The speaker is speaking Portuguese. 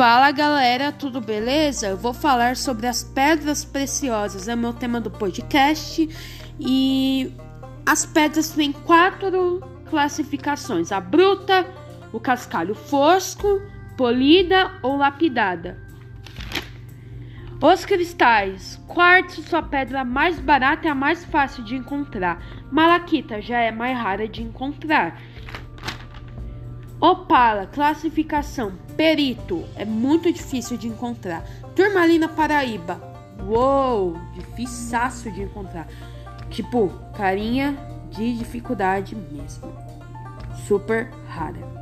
Fala galera, tudo beleza? Eu vou falar sobre as pedras preciosas, é o meu tema do podcast. E as pedras têm quatro classificações: a bruta, o cascalho fosco, polida ou lapidada. Os cristais. Quartzo, sua pedra mais barata e a mais fácil de encontrar. Malaquita já é mais rara de encontrar. Opala, classificação. Perito, é muito difícil de encontrar. Turmalina Paraíba. Uou, difiçaço de encontrar. Tipo, carinha de dificuldade mesmo. Super rara.